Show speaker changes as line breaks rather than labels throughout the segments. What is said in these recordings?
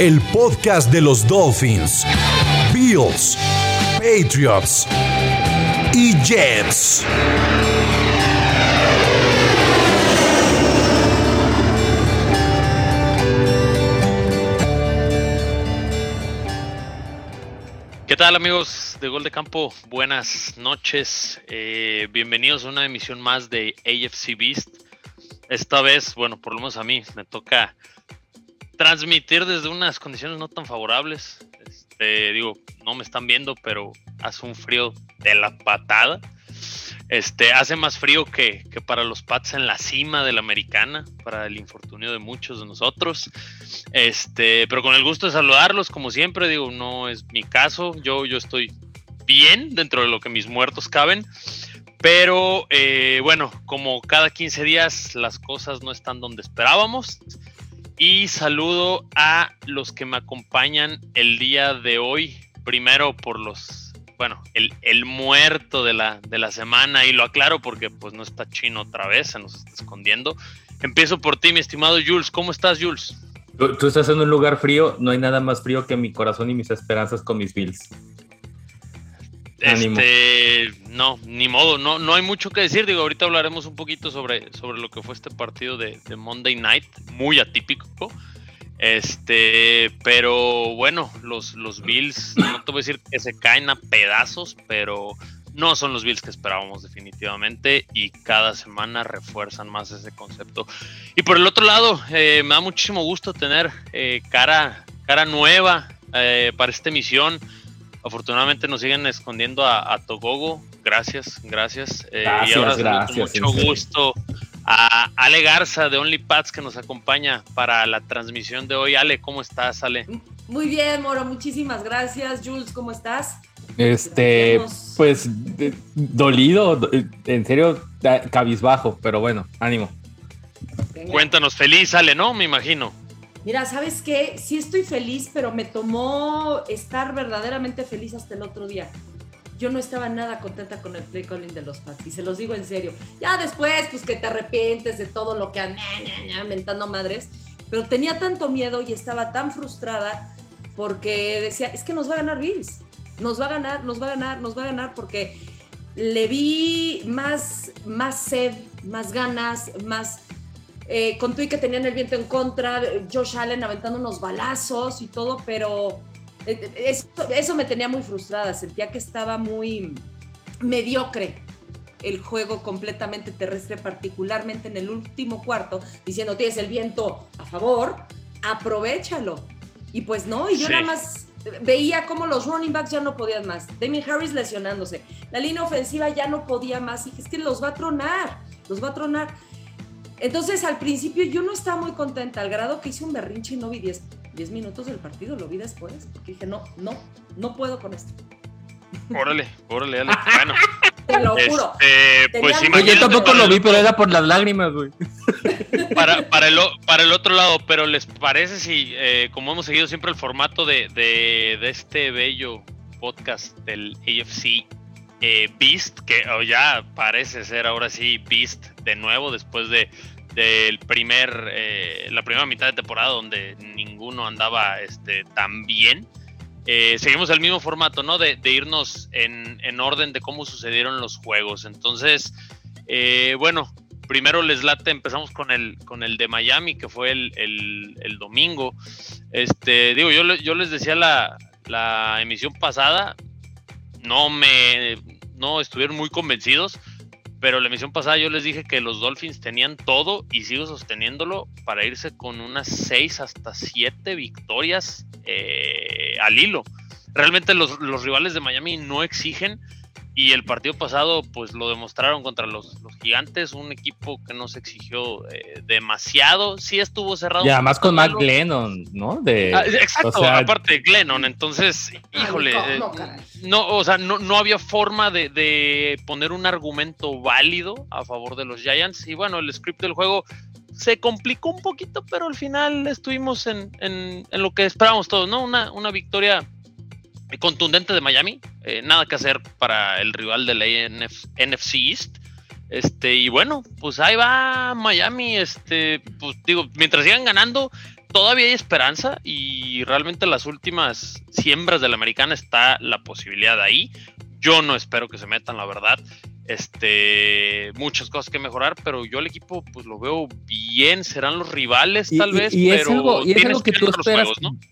el podcast de los Dolphins, Bills, Patriots y Jets.
¿Qué tal amigos de Gol de Campo? Buenas noches. Eh, bienvenidos a una emisión más de AFC Beast. Esta vez, bueno, por lo menos a mí me toca transmitir desde unas condiciones no tan favorables. Este, digo, no me están viendo, pero hace un frío de la patada. Este, hace más frío que, que, para los Pats en la cima de la americana, para el infortunio de muchos de nosotros. Este, pero con el gusto de saludarlos, como siempre, digo, no es mi caso. Yo, yo estoy bien dentro de lo que mis muertos caben. Pero eh, bueno, como cada 15 días las cosas no están donde esperábamos. Y saludo a los que me acompañan el día de hoy. Primero por los, bueno, el, el muerto de la, de la semana. Y lo aclaro porque pues no está chino otra vez, se nos está escondiendo. Empiezo por ti, mi estimado Jules. ¿Cómo estás, Jules?
Tú, tú estás en un lugar frío. No hay nada más frío que mi corazón y mis esperanzas con mis Bills.
Este, no, ni modo, no, no hay mucho que decir. Digo, ahorita hablaremos un poquito sobre, sobre lo que fue este partido de, Monday Night, muy atípico. Este, pero bueno, los, los Bills, no te voy a decir que se caen a pedazos, pero no son los Bills que esperábamos definitivamente y cada semana refuerzan más ese concepto. Y por el otro lado, eh, me da muchísimo gusto tener eh, cara, cara nueva eh, para esta emisión. Afortunadamente nos siguen escondiendo a, a Togogo. Gracias, gracias.
Eh, gracias,
y ahora
gracias.
Mucho gusto a Ale Garza de OnlyPads que nos acompaña para la transmisión de hoy. Ale, ¿cómo estás, Ale?
Muy bien, Moro, muchísimas gracias. Jules, ¿cómo estás?
Este, pues de, dolido, en serio, cabizbajo, pero bueno, ánimo.
Venga. Cuéntanos, feliz, Ale, ¿no? Me imagino.
Mira, ¿sabes qué? Sí estoy feliz, pero me tomó estar verdaderamente feliz hasta el otro día. Yo no estaba nada contenta con el play calling de los Pats, se los digo en serio. Ya después, pues que te arrepientes de todo lo que han mentando madres, pero tenía tanto miedo y estaba tan frustrada porque decía, es que nos va a ganar Bills, nos va a ganar, nos va a ganar, nos va a ganar, porque le vi más, más sed, más ganas, más eh, con y que tenían el viento en contra, Josh Allen aventando unos balazos y todo, pero eso, eso, me tenía muy frustrada, sentía que estaba muy mediocre el juego completamente terrestre, particularmente en el último cuarto, diciendo, tienes el viento a favor, aprovechalo. Y pues no, y yo sí. nada más veía como los running backs ya no podían más. Damien Harris lesionándose. La línea ofensiva ya no podía más. Y dije, es que los va a tronar, los va a tronar. Entonces, al principio yo no estaba muy contenta, al grado que hice un berrinche y no vi 10, 10 minutos del partido, lo vi después, porque dije, no, no, no puedo con esto.
Órale, órale, dale. Bueno.
Te lo juro.
Este, pues,
yo tampoco lo vi, pero era por las lágrimas, güey.
Para, para, el, para el otro lado, pero ¿les parece si, eh, como hemos seguido siempre el formato de, de, de este bello podcast del AFC eh, Beast, que ya parece ser ahora sí Beast de nuevo después de del primer eh, la primera mitad de temporada donde ninguno andaba este tan bien. Eh, seguimos el mismo formato no de, irnos en, en, orden de cómo sucedieron los juegos. Entonces bueno primero les late empezamos con el con el de Miami que fue el, el, el domingo. Este digo yo, yo les decía la, la emisión pasada no me no estuvieron muy convencidos, pero la emisión pasada yo les dije que los Dolphins tenían todo y sigo sosteniéndolo para irse con unas 6 hasta 7 victorias eh, al hilo. Realmente los, los, rivales de Miami no exigen, Y el partido pasado, pues lo demostraron contra los, gigantes, un equipo que no se exigió eh, demasiado. Sí estuvo cerrado.
Y además con Mac Glennon, ¿no? De,
ah, exacto, aparte de Glennon. Entonces, híjole, eh, no, o sea, no, no había forma de, de, poner un argumento válido a favor de los Giants. Y bueno, el script del juego se complicó un poquito, pero al final estuvimos en, en, en lo que esperábamos todos, ¿no? Una, una victoria contundente de Miami. Eh, nada que hacer para el rival de la NFC East. Este, y bueno, pues ahí va Miami. Este, pues digo, mientras sigan ganando, todavía hay esperanza. Y realmente las últimas siembras de la americana está la posibilidad ahí. Yo no espero que se metan, la verdad. Este, muchas cosas que mejorar, pero yo el equipo pues lo veo bien, serán los rivales tal vez,
y
pero
es algo, y es algo que tú esperas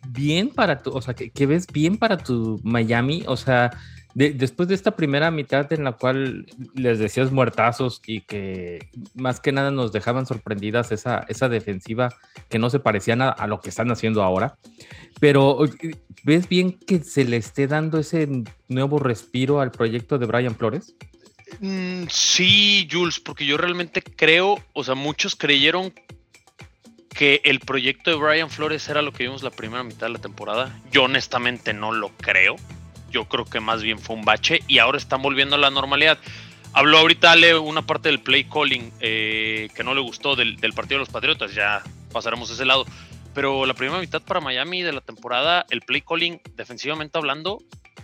bien para tu, o sea, que, ves bien para tu Miami, o sea, después de esta primera mitad en la cual les decías muertazos y que más que nada nos dejaban sorprendidas esa, esa defensiva que no se parecía nada a lo que están haciendo ahora, pero ¿ves bien que se le esté dando ese nuevo respiro al proyecto de Brian Flores?
Mm, sí, Jules, porque yo realmente creo, o sea, muchos creyeron que el proyecto de Brian Flores era lo que vimos la primera mitad de la temporada. Yo honestamente no lo creo. Yo creo que más bien fue un bache y ahora están volviendo a la normalidad. Habló ahorita Ale una parte del play calling eh, que no le gustó del, del, partido de los Patriotas, ya pasaremos a ese lado. Pero la primera mitad para Miami de la temporada, el play calling defensivamente hablando,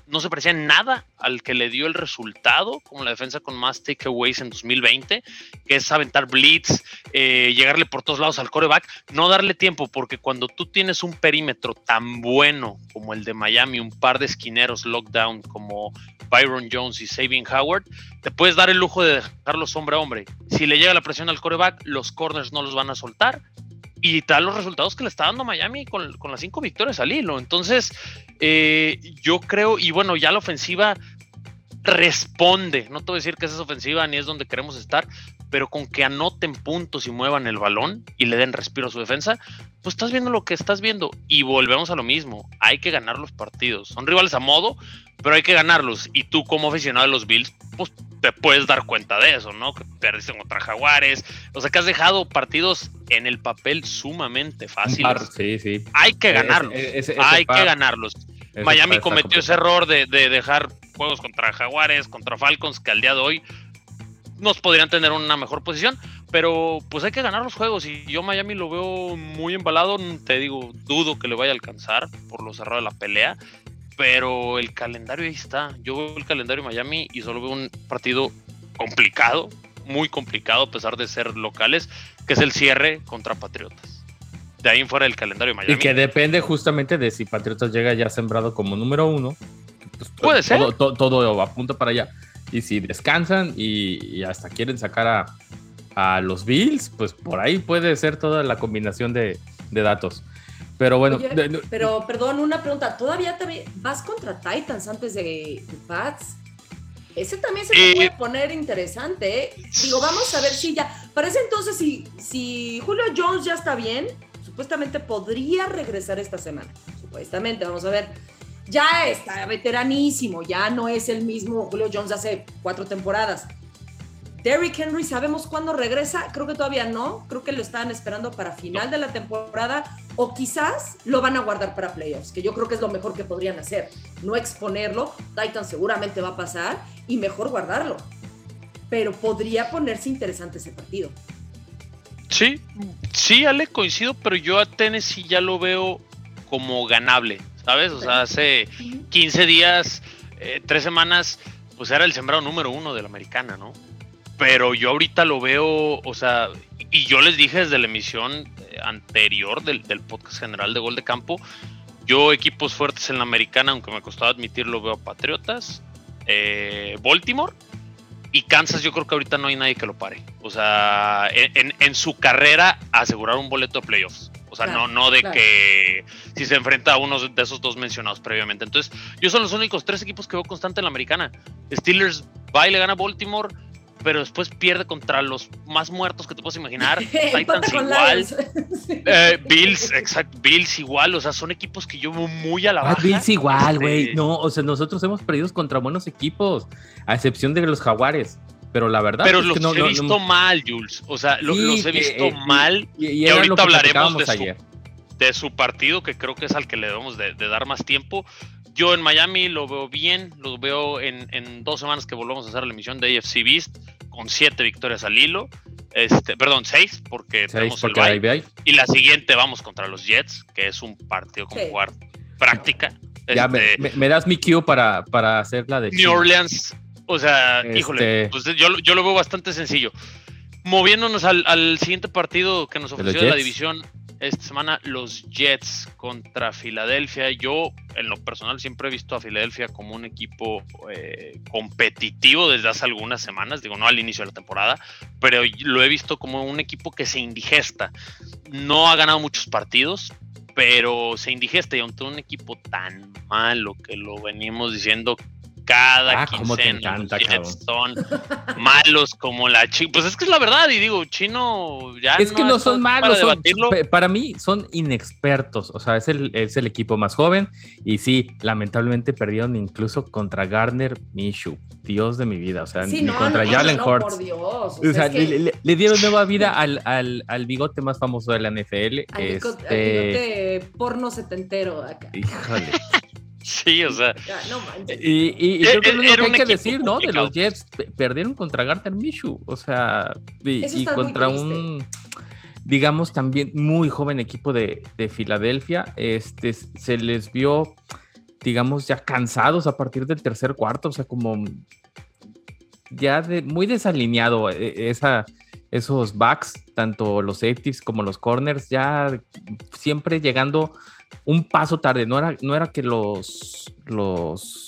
no se parecía en nada al que le dio el resultado, como la defensa con más takeaways en 2020, que es aventar blitz, eh, llegarle por todos lados al coreback, no darle tiempo, porque cuando tú tienes un perímetro tan bueno como el de Miami, un par de esquineros lockdown como Byron Jones y Sabin Howard, te puedes dar el lujo de dejarlos hombre a hombre. Si le llega la presión al coreback, los corners no los van a soltar y tal los resultados que le está dando Miami con, las cinco victorias al hilo. Entonces, eh, yo creo, y bueno, ya la ofensiva responde. No te voy a decir que esa es ofensiva ni es donde queremos estar, pero con que anoten puntos y muevan el balón y le den respiro a su defensa, pues estás viendo lo que estás viendo. Y volvemos a lo mismo. Hay que ganar los partidos. Son rivales a modo, pero hay que ganarlos. Y tú, como aficionado de los Bills, pues te puedes dar cuenta de eso, ¿no? Que perdiste contra Jaguares. O sea, que has dejado partidos en el papel sumamente fáciles.
Sí, sí.
Hay que ganarlos. hay que ganarlos. Miami cometió ese error de, dejar juegos contra Jaguares, contra Falcons, que al día de hoy nos podrían tener una mejor posición, pero pues hay que ganar los juegos y yo Miami lo veo muy embalado, te digo, dudo que le vaya a alcanzar por lo cerrado de la pelea, pero el calendario ahí está. Yo veo el calendario de Miami y solo veo un partido complicado, muy complicado a pesar de ser locales, que es el cierre contra Patriotas. De ahí en fuera del calendario de Miami.
Y que depende justamente de si Patriotas llega ya sembrado como número uno.
Pues, Puede ser.
Todo, todo, apunta para allá. Y si descansan y, hasta quieren sacar a, a, los Bills, pues por ahí puede ser toda la combinación de, de datos. Pero bueno.
pero perdón, una pregunta. ¿Todavía te vas contra Titans antes de, Pats? Ese también se puede poner interesante. ¿eh? Digo, vamos a ver si ya. Parece entonces, si, si Julio Jones ya está bien, supuestamente podría regresar esta semana. Supuestamente, vamos a ver. Ya está veteranísimo, ya no es el mismo Julio Jones hace cuatro temporadas. Derrick Henry, ¿sabemos cuándo regresa? Creo que todavía no. Creo que lo estaban esperando para final de la temporada o quizás lo van a guardar para playoffs, que yo creo que es lo mejor que podrían hacer. No exponerlo. Titan seguramente va a pasar y mejor guardarlo. Pero podría ponerse interesante ese partido.
Sí, sí, Ale, coincido, pero yo a Tennessee ya lo veo como ganable, ¿sabes? O sea, hace 15 días, eh, tres semanas, pues era el sembrado número uno de la americana, ¿no? pero yo ahorita lo veo, o sea, y yo les dije desde la emisión eh, anterior del, podcast general de Gol de Campo, yo equipos fuertes en la americana, aunque me costaba admitirlo, veo a Patriotas, eh, Baltimore y Kansas, yo creo que ahorita no hay nadie que lo pare. O sea, en, su carrera asegurar un boleto de playoffs. O sea, no, no de que si se enfrenta a uno de esos dos mencionados previamente. Entonces, yo son los únicos tres equipos que veo constante en la americana. Steelers va y le gana a Baltimore, pero después pierde contra los más muertos que te puedes imaginar. Titans igual. Eh, Bills, exacto, Bills igual, o sea, son equipos que yo veo muy a la ah, baja.
Bills igual, güey. Este no, o sea, nosotros hemos perdido contra buenos equipos, a excepción de los Jaguares. Pero la verdad
pero los que no, he visto mal, Jules. O sea, los he visto eh, mal. Y, ahorita hablaremos de su, de su, partido, que creo que es al que le debemos de, dar más tiempo. Yo en Miami lo veo bien, lo veo en, dos semanas que volvamos a hacer la emisión de AFC Beast, con siete victorias al hilo. Este, perdón, seis, porque tenemos el bye. Y la siguiente vamos contra los Jets, que es un partido con jugar práctica.
Ya, me, este, das mi cue para, para hacer la de
New Orleans o sea, híjole, este pues yo, yo, lo veo bastante sencillo. Moviéndonos al, al siguiente partido que nos ofreció la división esta semana, los Jets contra Filadelfia. Yo, en lo personal, siempre he visto a Filadelfia como un equipo eh, competitivo desde hace algunas semanas, digo, no al inicio de la temporada, pero lo he visto como un equipo que se indigesta. No ha ganado muchos partidos, pero se indigesta y ante un equipo tan malo que lo venimos diciendo cada ah, quincena son malos como la Chino. Pues es que es la verdad, y digo, Chino ya.
Es que no son malos, para, mí son inexpertos. O sea, es el, es el equipo más joven. Y sí, lamentablemente perdieron incluso contra Garner Mishu. Dios de mi vida. O sea, ni contra Jalen Hurts. O sea, le, dieron nueva vida al, al, al, bigote más famoso de la NFL.
Al este... bigote porno setentero acá.
Híjole. Sí, o sea.
y, y, creo que es lo que hay que decir, ¿no? De los Jets, perdieron contra Garter Mishu, o sea, y, contra un, digamos, también muy joven equipo de, de, Filadelfia. Este, se les vio, digamos, ya cansados a partir del tercer cuarto, o sea, como ya de, muy desalineado e, esa, esos backs, tanto los safeties como los corners, ya siempre llegando un paso tarde. No era, no era que los, los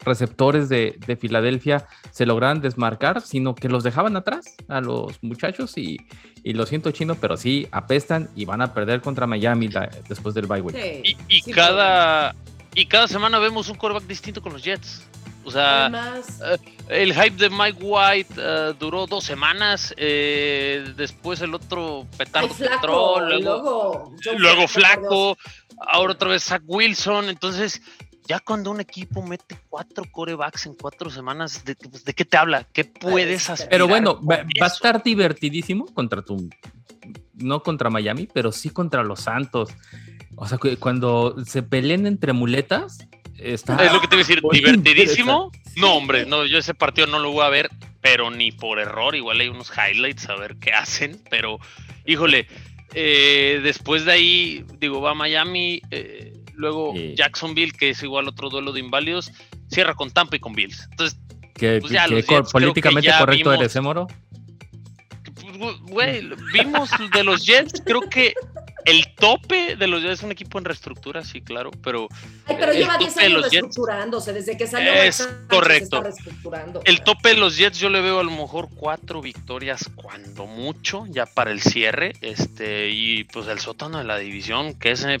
receptores de, Filadelfia se lograran desmarcar, sino que los dejaban atrás a los muchachos y, lo siento chino, pero sí apestan y van a perder contra Miami después del bye week.
y, cada, y cada semana vemos un quarterback distinto con los Jets. O sea, eh, el hype de Mike White eh, duró dos semanas. Eh, después el otro petardo luego, luego, flaco. Ahora otra vez Zach Wilson. Entonces, ya cuando un equipo mete cuatro corebacks en cuatro semanas, ¿de, pues, qué te habla? ¿Qué puedes hacer?
Pero bueno, va, a estar divertidísimo contra tu. No contra Miami, pero sí contra los Santos. O sea, cuando se peleen entre muletas, Está
es lo que te iba a decir, divertidísimo. No, hombre, no, yo ese partido no lo voy a ver, pero ni por error. Igual hay unos highlights a ver qué hacen, pero híjole, eh, después de ahí, digo, va a Miami, eh, luego Jacksonville, que es igual otro duelo de inválidos, cierra con Tampa y con Bills. Entonces,
¿Qué, pues políticamente correcto eres, ¿eh, Moro?
Pues, güey, vimos de los Jets, creo que el tope de los Jets es un equipo en reestructura, sí, claro, pero.
Ay, pero lleva 10 años reestructurándose, desde que salió.
Es correcto. el tope de los Jets, yo le veo a lo mejor cuatro victorias, cuando mucho, ya para el cierre. Este, y pues el sótano de la división, que se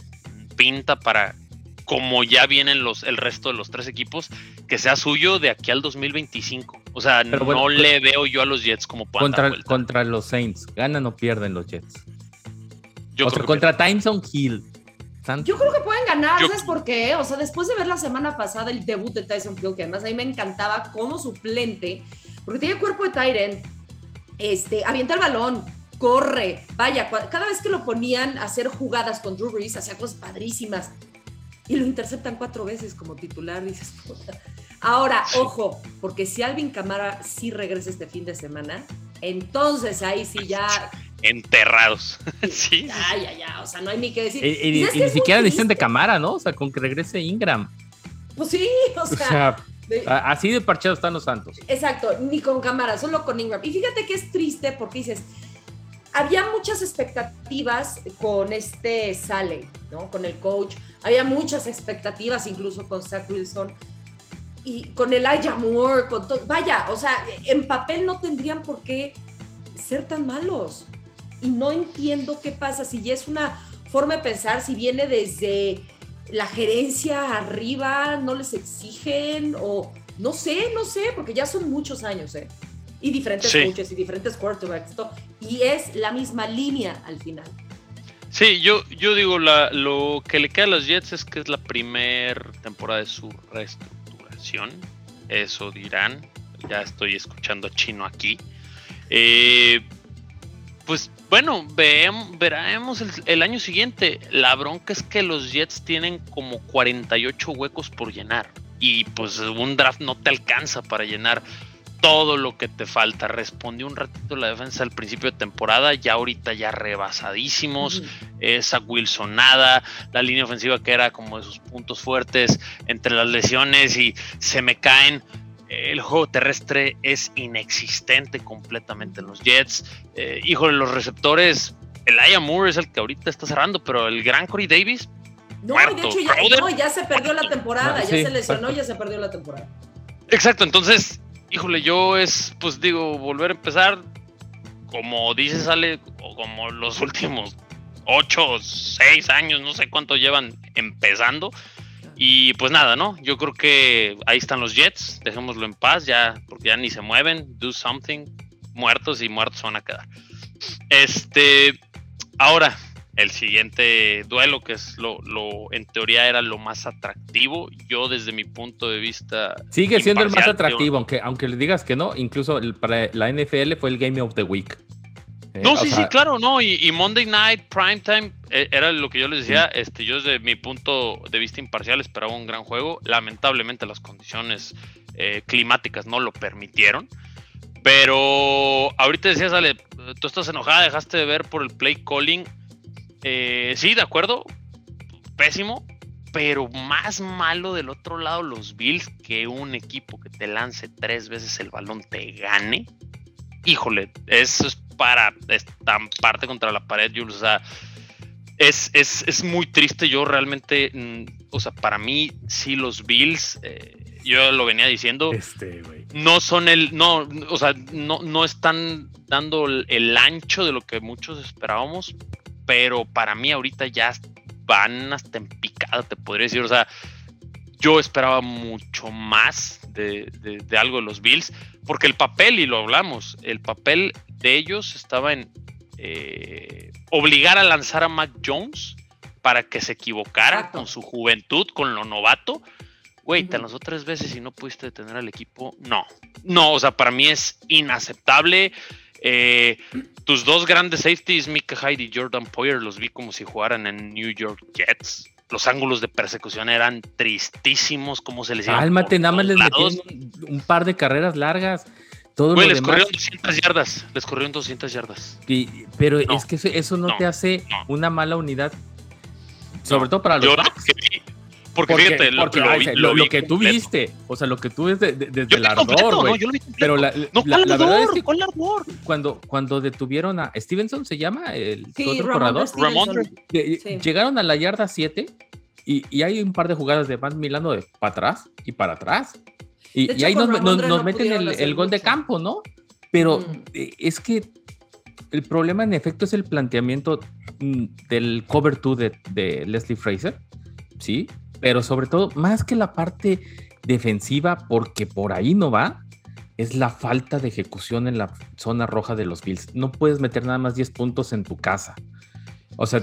pinta para, como ya vienen los, el resto de los tres equipos, que sea suyo de aquí al 2025. O sea, no le veo yo a los Jets como
contra, contra los Saints. ¿Ganan o pierden los Jets? Yo contra Tyson Hill.
Yo creo que pueden ganar, ¿sabes por qué? O sea, después de ver la semana pasada el debut de Tyson Hill, que además a mí me encantaba como suplente, porque tiene cuerpo de Tyrant, este, avienta el balón, corre, vaya, cada vez que lo ponían a hacer jugadas con Drew Brees, hacía cosas padrísimas, y lo interceptan cuatro veces como titular, dices, puta. Ahora, ojo, porque si Alvin Camara sí regresa este fin de semana, entonces ahí sí ya
enterrados. sí.
Ya, ya, ya. O sea, no hay ni que decir.
Y, ni siquiera dicen de cámara, ¿no? O sea, con que regrese Ingram.
Pues sí, o sea.
así de parcheados están los Santos.
Exacto, ni con cámara, solo con Ingram. Y fíjate que es triste porque dices, había muchas expectativas con este Sale, ¿no? Con el coach. Había muchas expectativas incluso con Zach Wilson. Y con el Aya Moore, con todo. Vaya, o sea, en papel no tendrían por qué ser tan malos y no entiendo qué pasa, si ya es una forma de pensar, si viene desde la gerencia arriba, no les exigen o no sé, no sé, porque ya son muchos años, ¿eh? y diferentes coaches y diferentes quarterbacks. Y es la misma línea al final.
Sí, yo, yo digo, la, lo que le queda a los Jets es que es la primera temporada de su reestructuración. Eso dirán. Ya estoy escuchando chino aquí. Eh, pues bueno, veremos el, el, año siguiente. La bronca es que los Jets tienen como 48 huecos por llenar. Y pues un draft no te alcanza para llenar todo lo que te falta. Respondió un ratito la defensa al principio de temporada, ya ahorita ya rebasadísimos. Esa Wilson nada, la línea ofensiva que era como de sus puntos fuertes entre las lesiones y se me caen. El juego terrestre es inexistente completamente en los Jets. Eh, híjole, los receptores, el Aya Moore es el que ahorita está cerrando, pero el gran Corey Davis.
No, de hecho ya, ya, se perdió la temporada, ya se lesionó, ya se perdió la temporada.
Exacto, entonces híjole, yo es, pues digo, volver a empezar, como dice Sale, o como los últimos 8 o 6 años, no sé cuánto llevan empezando. Y pues nada, ¿no? Yo creo que ahí están los Jets, dejémoslo en paz, ya, porque ya ni se mueven, do something, muertos y muertos van a quedar. Este, ahora, el siguiente duelo, que es lo, lo, en teoría era lo más atractivo. Yo desde mi punto de vista...
Sigue siendo el más atractivo, aunque, aunque le digas que no, incluso para la NFL fue el Game of the Week.
Eh, no, sí, sí, claro, no, y, Monday Night, Primetime, eh, era lo que yo les decía, este, yo desde mi punto de vista imparcial esperaba un gran juego, lamentablemente las condiciones eh, climáticas no lo permitieron, pero ahorita decías, Ale, tú estás enojada, dejaste de ver por el play calling, eh, sí, de acuerdo. Pésimo. Pero más malo del otro lado los Bills que un equipo que te lance tres veces el balón te gane. Híjole, eso es para estamparte contra la pared, Jules. O sea, es, es, muy triste. Yo realmente, mm, o sea, para mí, sí, los Bills, eh, yo lo venía diciendo, este, no son el, no, o sea, no, no están dando el ancho de lo que muchos esperábamos, pero para mí ahorita ya van hasta en picada, te podría decir. O sea, yo esperaba mucho más de, algo de los Bills, porque el papel, y lo hablamos, el papel de ellos estaba en eh, obligar a lanzar a Mac Jones para que se equivocara con su juventud, con lo novato. Güey, te lanzó tres veces y no pudiste detener al equipo. No, no, o sea, para mí es inaceptable. Eh, tus dos grandes safeties, Mika Hyde y Jordan Poyer, los vi como si jugaran en New York Jets. Los ángulos de persecución eran tristísimos, como se les llama.
Cálmate, nada más les metieron un, par de carreras largas. Todo
les corrieron 200 yardas. Les corrieron 200 yardas.
pero es que eso, no, te hace una mala unidad. Sobre todo para los
porque, fíjate,
lo, que tú viste, o sea, lo que tú ves desde el ardor, güey. pero la, verdad es que cuando, cuando detuvieron a Stevenson, ¿se llama? El otro corredor. Ramón. Llegaron a la yarda 7 y, y, hay un par de jugadas de Van Milano de para atrás y para atrás. Y, ahí nos, nos, meten el, el gol de campo, ¿no? Pero mm. eh, es que el problema en efecto es el planteamiento mm, del cover 2 de, de Leslie Fraser, ¿sí? pero sobre todo, más que la parte defensiva, porque por ahí no va, es la falta de ejecución en la zona roja de los Bills. No puedes meter nada más 10 puntos en tu casa. O sea,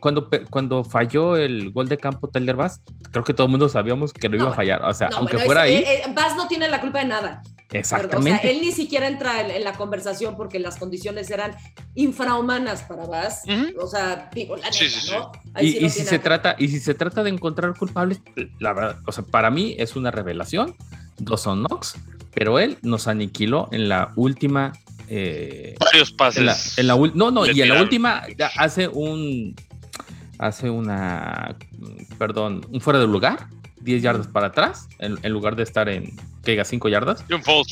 cuando, cuando falló el gol de campo Tyler Bass, creo que todo el mundo sabíamos que lo iba a fallar. O sea, aunque fuera ahí.
Eh, Bass no tiene la culpa de nada.
Exactamente.
O sea, él ni siquiera entra en, la conversación porque las condiciones eran infrahumanas para Bass. O sea, digo, la neta, ¿no?
y, si se trata, y si se trata de encontrar culpables, la verdad, o sea, para mí es una revelación. Dos son Knox, pero él nos aniquiló en la última
eh, Varios pases.
En la, no, no, y en la última hace un. Hace una. Perdón, un fuera de lugar. 10 yardas para atrás. En, lugar de estar en. Que diga 5 yardas.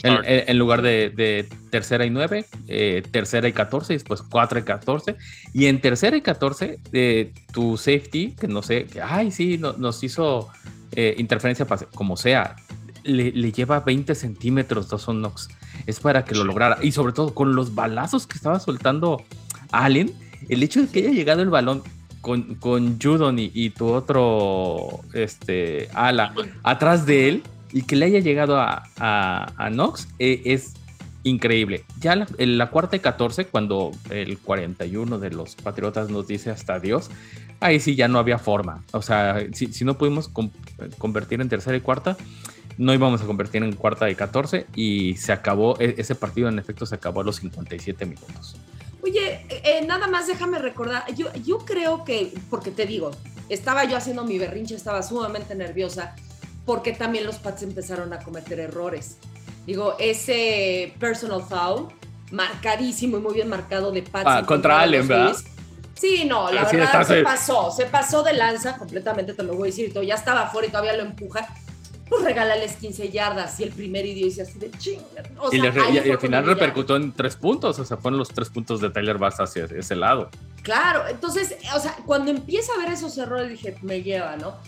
En, lugar de, tercera y 9. Eh, tercera y 14. Y después 4 y 14. Y en tercera y 14. Eh, tu safety. Que no sé. ay, sí, nos hizo. interferencia, como sea, le, lleva 20 centímetros Dawson Knox. Es para que lo lograra. Y sobre todo con los balazos que estaba soltando Allen, el hecho de que haya llegado el balón con, con Judon y, tu otro este, ala atrás de él y que le haya llegado a, a, Knox eh, es increíble. Ya en la cuarta y 14, cuando el 41 de los Patriotas nos dice hasta Dios, ahí sí ya no había forma. O sea, si, no pudimos convertir en tercera y cuarta, no íbamos a convertir en cuarta y 14 y se acabó, e, ese partido en efecto se acabó a los 57 minutos.
Oye, eh, nada más déjame recordar, yo, yo creo que, porque te digo, estaba yo haciendo mi berrinche, estaba sumamente nerviosa, porque también los Pats empezaron a cometer errores. Digo, ese personal foul, marcadísimo y muy bien marcado de Pats.
Ah, contra Allen, ¿verdad?
Sí, no, la verdad se pasó, se pasó de lanza completamente, te lo voy a decir, ya estaba afuera y todavía lo empuja pues regálales 15 yardas y el primer idioma dice así de ching.
y, al final repercutó en tres puntos, o sea, fueron los tres puntos de Tyler Bass hacia ese lado.
Claro, entonces, o sea, cuando empiezo a ver esos errores dije, me lleva, ¿no?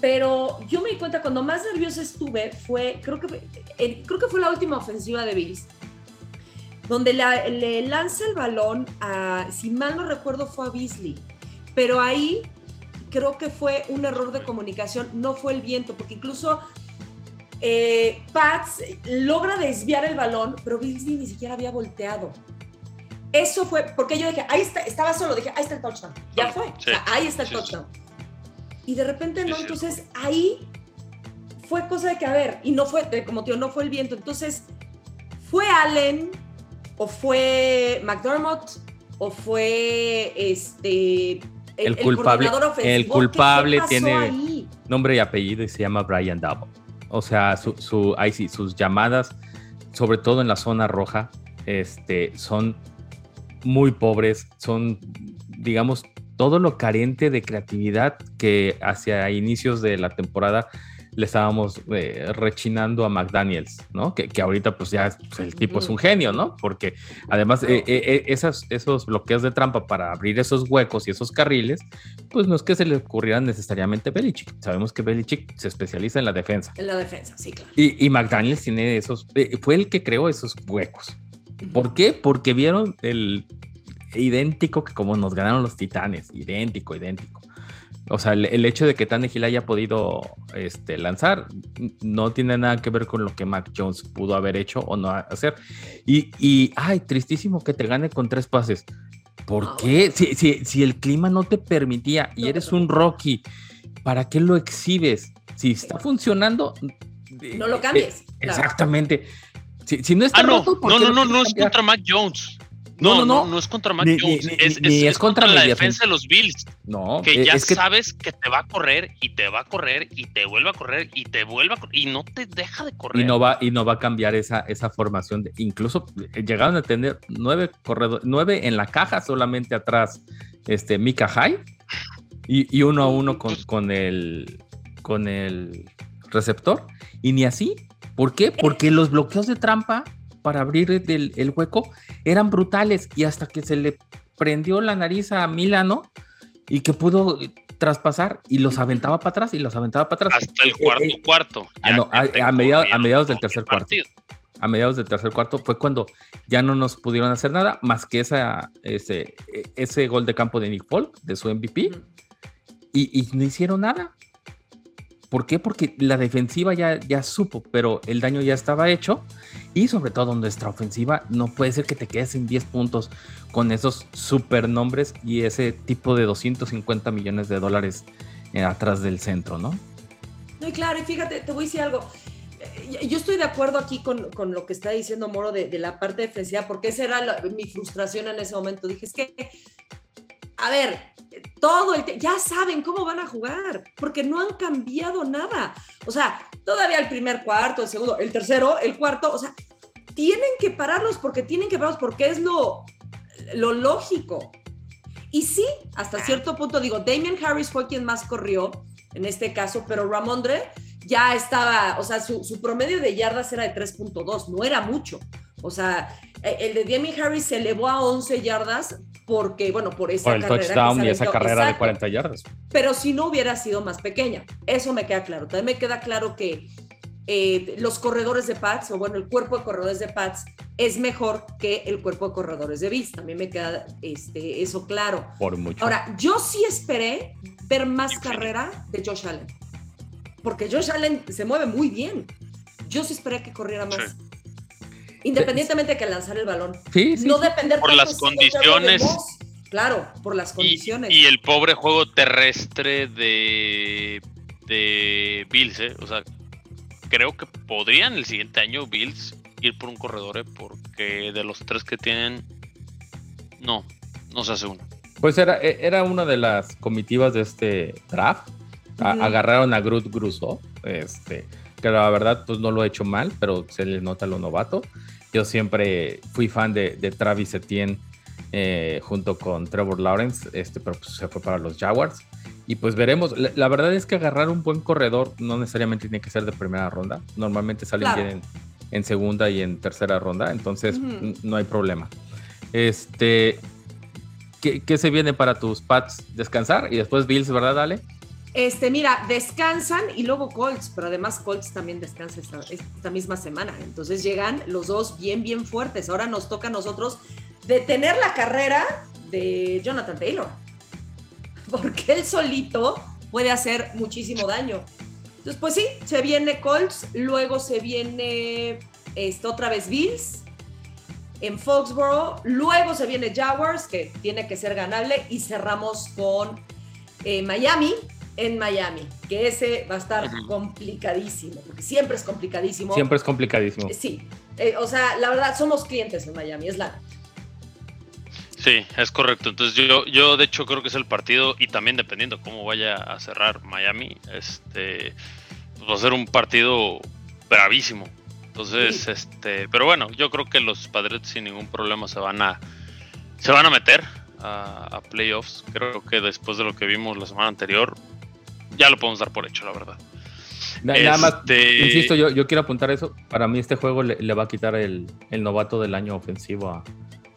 Pero yo me di cuenta cuando más nerviosa estuve fue, creo que, creo que fue la última ofensiva de Bills, donde le lanza el balón a, si mal no recuerdo, fue a Beasley. Pero ahí creo que fue un error de comunicación, no fue el viento, porque incluso eh, Pats logra desviar el balón, pero Beasley ni siquiera había volteado. Eso fue, porque yo dije, ahí está, estaba solo, dije, ahí está el touchdown. Ya fue, ahí está el touchdown. Y de repente no, entonces ahí fue cosa de que, a ver, y no fue, como tío, no fue el viento. Entonces, ¿fue Allen o fue McDermott o fue este
el, culpable, el culpable tiene nombre y apellido y se llama Brian Double. O sea, su, su, sí, sus llamadas, sobre todo en la zona roja, este, son muy pobres, son, digamos, todo lo carente de creatividad que hacia inicios de la temporada le estábamos eh, rechinando a McDaniels, ¿no? Que, que ahorita pues ya pues, el tipo es un genio, ¿no? Porque además eh, eh, esas, esos bloqueos de trampa para abrir esos huecos y esos carriles, pues no es que se le ocurrieran necesariamente a Belichick. Sabemos que Belichick se especializa en la defensa.
En la defensa, sí, claro.
Y, y McDaniels tiene esos, fue el que creó esos huecos. ¿Por qué? Porque vieron el idéntico que como nos ganaron los titanes, idéntico, idéntico. O sea, el, hecho de que Tannehill haya podido este, lanzar no tiene nada que ver con lo que Mac Jones pudo haber hecho o no hacer. Y, y ay, tristísimo que te gane con tres pases. ¿Por qué? Si, si, si el clima no te permitía y eres un Rocky, ¿para qué lo exhibes? Si está funcionando,
no lo cambies. Eh,
exactamente. Si, no está
ah, no. no, no, no, no es contra Mac Jones. No, no, no, no, es contra Mac Jones, es, contra, la defensa de los Bills. No, que eh, ya sabes que te va a correr y te va a correr y te vuelve a correr y te vuelve a correr y no te deja de correr.
Y no va, y no va a cambiar esa, esa formación. De, incluso eh, llegaron a tener nueve corredores, nueve en la caja solamente atrás, este Mika High y, y, uno a uno con, con el con el receptor. Y ni así. ¿Por qué? Porque los bloqueos de trampa para abrir el, hueco eran brutales y hasta que se le prendió la nariz a Milano y que pudo traspasar y los aventaba para atrás y los aventaba para atrás.
Hasta el eh, cuarto eh, cuarto.
Ah, a, mediados, del tercer cuarto. A mediados del tercer cuarto fue cuando ya no nos pudieron hacer nada más que esa, ese, ese gol de campo de Nick Folk, de su MVP, y, y, no hicieron nada. ¿Por qué? Porque la defensiva ya, ya supo, pero el daño ya estaba hecho y sobre todo nuestra ofensiva no puede ser que te quedes en 10 puntos con esos super nombres y ese tipo de 250 millones de dólares eh, atrás del centro, ¿no?
No, claro, y fíjate, te voy a decir algo. Eh, yo estoy de acuerdo aquí con, con lo que está diciendo Moro de, de la parte defensiva, porque esa era mi frustración en ese momento. Dije, es que, a ver, todo el ya saben cómo van a jugar, porque no han cambiado nada. O sea, todavía el primer cuarto, el segundo, el tercero, el cuarto, o sea, tienen que pararlos porque tienen que pararlos porque es lo, lo lógico. Y sí, hasta cierto punto digo, Damien Harris fue quien más corrió en este caso, pero Ramondre ya estaba, o sea, su, su promedio de yardas era de 3.2, no era mucho. O sea, el de Damien Harris se elevó a 11 yardas porque, bueno, por esa
por el touchdown y esa carrera de 40 yardas.
Pero si no hubiera sido más pequeña, eso me queda claro. También me queda claro que eh, los corredores de Pats, o bueno, el cuerpo de corredores de Pats es mejor que el cuerpo de corredores de Bills. También me queda este, eso claro.
Por mucho.
Ahora, yo sí esperé ver más carrera de Josh Allen. Porque Josh Allen se mueve muy bien. Yo sí esperé que corriera más. Independientemente de que lanzar el balón.
Sí, sí,
no depender
por las condiciones.
Claro, por las condiciones.
Y, el pobre juego terrestre de, de Bills, ¿eh? O sea, creo que podrían el siguiente año Bills ir por un corredor, ¿eh? porque de los tres que tienen, no, no se hace uno.
Pues era, e, era una de las comitivas de este draft. Agarraron a Groot Gruso, este, que la verdad pues no lo ha hecho mal, pero se le nota lo novato. Yo siempre fui fan de, de Travis Etienne eh, junto con Trevor Lawrence, este, pero pues, se fue para los Jaguars. Y pues veremos. La, verdad es que agarrar un buen corredor no necesariamente tiene que ser de primera ronda. Normalmente salen bien en, segunda y en tercera ronda, entonces no hay problema. Este, ¿qué, se viene para tus Pats? Descansar y después Bills, ¿verdad, Dale?
Este, mira, descansan y luego Colts, pero además Colts también descansa esta, misma semana. Entonces llegan los dos bien, bien fuertes. Ahora nos toca a nosotros detener la carrera de Jonathan Taylor. Porque él solito puede hacer muchísimo daño. Entonces, pues sí, se viene Colts, luego se viene este, otra vez Bills en Foxborough, luego se viene Jaguars, que tiene que ser ganable, y cerramos con eh, Miami en Miami, que ese va a estar complicadísimo, porque siempre es complicadísimo.
Siempre es complicadísimo.
Sí, eh, o sea, la verdad, somos clientes en Miami, es la
Sí, es correcto. Entonces yo, yo de hecho creo que es el partido y también dependiendo cómo vaya a cerrar Miami, este pues va a ser un partido bravísimo. Entonces, este, pero bueno, yo creo que los Padres sin ningún problema se van a se van a meter a, playoffs. Creo que después de lo que vimos la semana anterior, ya lo podemos dar por hecho, la verdad.
Nada más, este, insisto, yo, yo quiero apuntar eso. Para mí este juego le, va a quitar el, novato del año ofensivo a,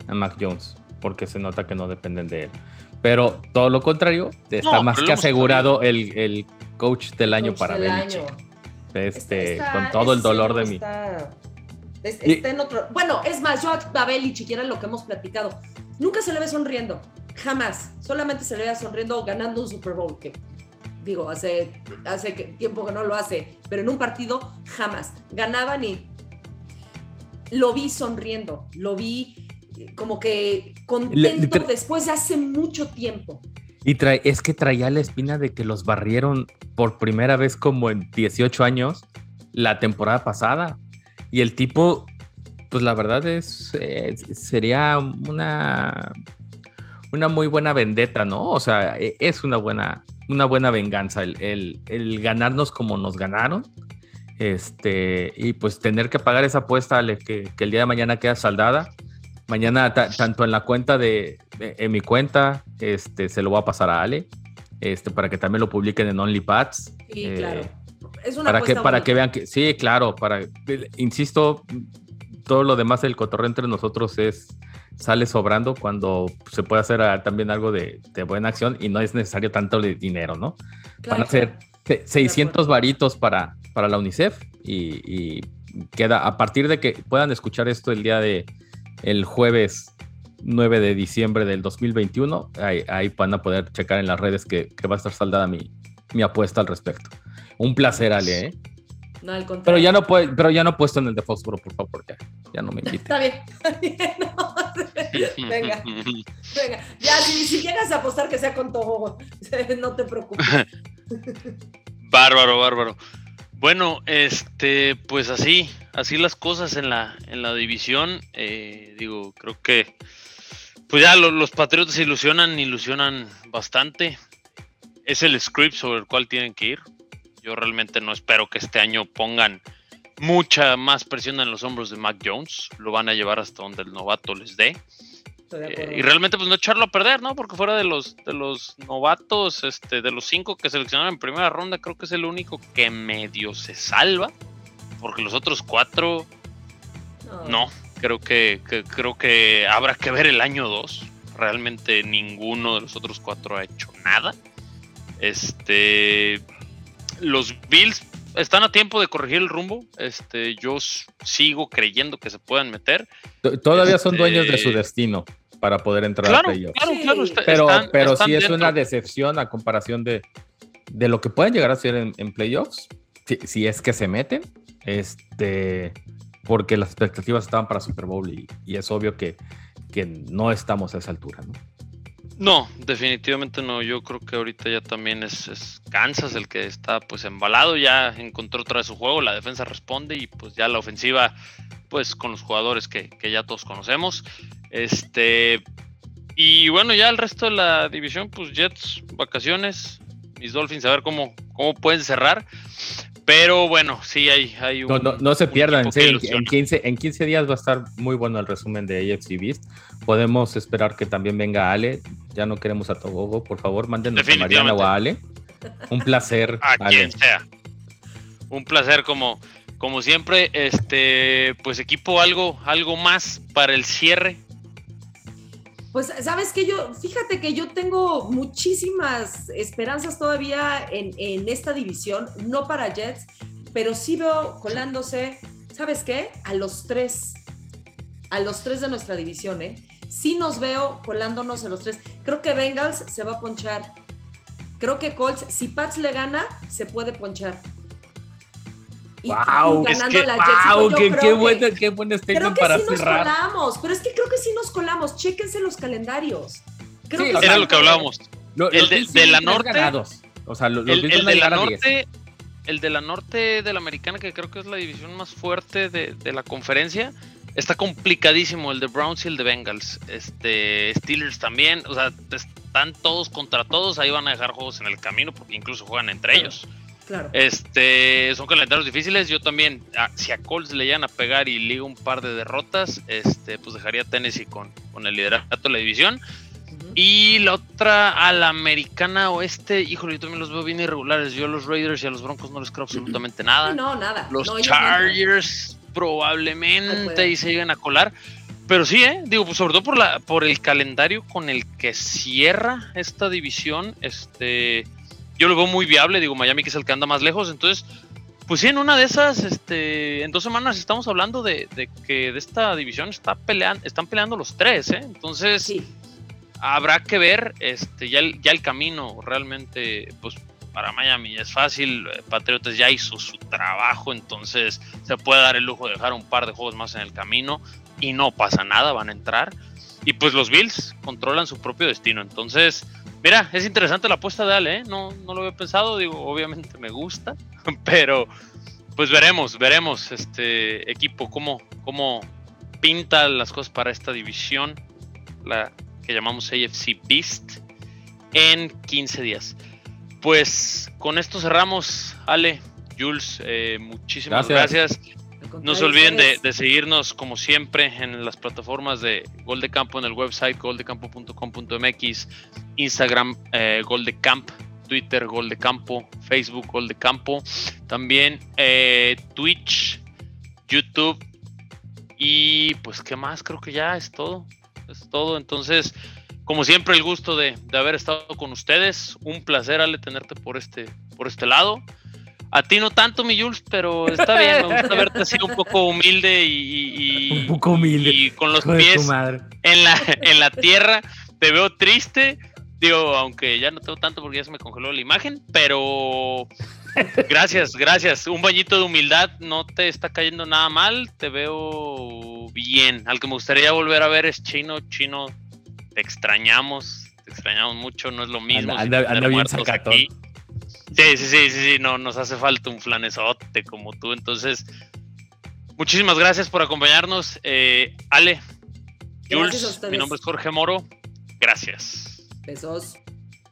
a Mac Jones porque se nota que no dependen de él. Pero todo lo contrario, está más que asegurado el, coach del año para Belichick. Este, con todo el dolor de mí.
bueno, es más, yo a Belichick era lo que hemos platicado. Nunca se le ve sonriendo, jamás. Solamente se le ve sonriendo ganando un Super Bowl, que digo, hace, hace tiempo que no lo hace, pero en un partido jamás. Ganaban y lo vi sonriendo, lo vi como que contento después de hace mucho tiempo.
Y trae, es que traía la espina de que los barrieron por primera vez como en 18 años la temporada pasada. Y el tipo, pues la verdad es, eh, sería una, una muy buena vendetta, ¿no? O sea, e, es una buena, una buena venganza el, el, ganarnos como nos ganaron. Este, y pues tener que pagar esa apuesta que, que el día de mañana queda saldada Mañana, tanto en la cuenta de, en mi cuenta, este, se lo voy a pasar a Ale, este, para que también lo publiquen en OnlyPads.
Sí, eh, claro.
Es una para que, para que vean que, sí, claro, para, insisto, todo lo demás del cotorreo entre nosotros es, sale sobrando cuando se puede hacer ah, también algo de, buena acción y no es necesario tanto dinero, ¿no? Van a ser 600 varitos para, para la UNICEF y, y, queda, a partir de que puedan escuchar esto el día de, el jueves 9 de diciembre del 2021. Ahí, van a poder checar en las redes que, va a estar saldada mi, mi, apuesta al respecto. Un placer, Ale. ¿eh?
No, al contrario.
Pero ya no, pero ya no he puesto en el de Fósforo, por favor, ya, ya no me invite.
Está bien. venga, venga. Ya, si, si llegas a apostar que sea con todo, no te preocupes.
bárbaro, bárbaro. Bueno, este, pues así, así las cosas en la, en la división. Eh, digo, creo que pues ya los Patriotas se ilusionan, ilusionan bastante. Es el script sobre el cual tienen que ir. Yo realmente no espero que este año pongan mucha más presión en los hombros de Mac Jones. Lo van a llevar hasta donde el novato les dé. Eh, y realmente pues no echarlo a perder, ¿no? Porque fuera de los de los novatos, este, de los cinco que seleccionaron en primera ronda, creo que es el único que medio se salva. Porque los otros cuatro no, creo que, creo que habrá que ver el año 2. Realmente ninguno de los otros cuatro ha hecho nada. Este los Bills están a tiempo de corregir el rumbo. Este, yo sigo creyendo que se puedan meter.
Todavía son dueños de su este, destino para poder entrar
a
playoffs.
Claro, claro,
pero pero sí es una decepción a comparación de, de lo que pueden llegar a ser en, playoffs. Si, es que se meten, este, porque las expectativas estaban para Super Bowl y, es obvio que, que no estamos a esa altura, ¿no?
No, definitivamente no. Yo creo que ahorita ya también es, Kansas el que está pues embalado, ya encontró otra vez su juego, la defensa responde y pues ya la ofensiva pues con los jugadores que, que ya todos conocemos. Este y bueno, ya el resto de la división, pues Jets, vacaciones, mis Dolphins, a ver cómo, cómo pueden cerrar. Pero bueno, sí hay, hay
un. No, se pierdan, en, 15, en 15 días va a estar muy bueno el resumen de AFC Beast. Podemos esperar que también venga Ale. Ya no queremos a Togogo, por favor, mándenos a Mariana o a Ale. Un placer.
a quien sea. Un placer, como, como siempre. Este, pues equipo, algo, algo más para el cierre
pues sabes que yo, fíjate que yo tengo muchísimas esperanzas todavía en, esta división, no para Jets, pero sí veo colándose, ¿sabes qué? A los tres, a los tres de nuestra división, ¿eh? Sí nos veo colándonos a los tres. Creo que Bengals se va a ponchar. Creo que Colts, si Pats le gana, se puede ponchar
wow, ganando la wow, qué, qué, bueno, qué buen
creo que para sí Nos colamos, pero es que creo que sí nos colamos. Chéquense los calendarios.
Creo que era lo que hablábamos. el de, la norte.
O sea,
el, de la norte. El de la norte de la americana, que creo que es la división más fuerte de, de la conferencia, está complicadísimo el de Browns y el de Bengals. Este, Steelers también, o sea, están todos contra todos, ahí van a dejar juegos en el camino porque incluso juegan entre ellos. Este, son calendarios difíciles. Yo también, si a Colts le llegan a pegar y liga un par de derrotas, este, pues dejaría Tennessee con, con el liderato de la división. Y la otra a la americana oeste, híjole, yo también los veo bien irregulares. Yo a los Raiders y a los Broncos no les creo absolutamente nada.
No, nada.
Los Chargers probablemente ahí se lleguen a colar. Pero sí, ¿eh? digo, pues sobre todo por, la, por el calendario con el que cierra esta división, este, yo lo veo muy viable, digo, Miami que es el que anda más lejos, entonces, pues sí, en una de esas, este, en dos semanas estamos hablando de, que de esta división está peleando, están peleando los tres, ¿eh? Entonces, habrá que ver, este, ya el, ya el camino realmente, pues para Miami es fácil, Patriotas ya hizo su trabajo, entonces se puede dar el lujo de dejar un par de juegos más en el camino y no pasa nada, van a entrar. Y pues los Bills controlan su propio destino, entonces Mira, es interesante la apuesta de Ale, ¿eh? no, no lo había pensado, digo, obviamente me gusta, pero pues veremos, veremos este equipo, cómo, cómo pinta las cosas para esta división, la que llamamos AFC Beast, en 15 días. Pues con esto cerramos, Ale, Jules, eh, muchísimas gracias. No se olviden de, seguirnos como siempre en las plataformas de Gol de Campo en el website goldecampo.com.mx, Instagram eh, Gol de Camp, Twitter Gol de Campo, Facebook Gol de Campo, también eh, Twitch, YouTube y pues qué más, creo que ya es todo, es todo. Entonces, como siempre el gusto de, de haber estado con ustedes, un placer Ale tenerte por este, por este lado. A ti no tanto, mi Jules, pero está bien. Me gusta verte así un poco humilde y,
un poco humilde.
y con los pies en la, en la tierra. Te veo triste. Digo, aunque ya no tengo tanto porque ya se me congeló la imagen, pero gracias, gracias. Un bañito de humildad no te está cayendo nada mal. Te veo bien. Al que me gustaría volver a ver es Chino. Chino, te extrañamos. Te extrañamos mucho. No es lo mismo.
Anda, bien aquí.
Sí, sí, sí, sí, sí, no, nos hace falta un flanesote como tú. Entonces, muchísimas gracias por acompañarnos. Eh, Ale, Jules, mi nombre es Jorge Moro. Gracias.
Besos.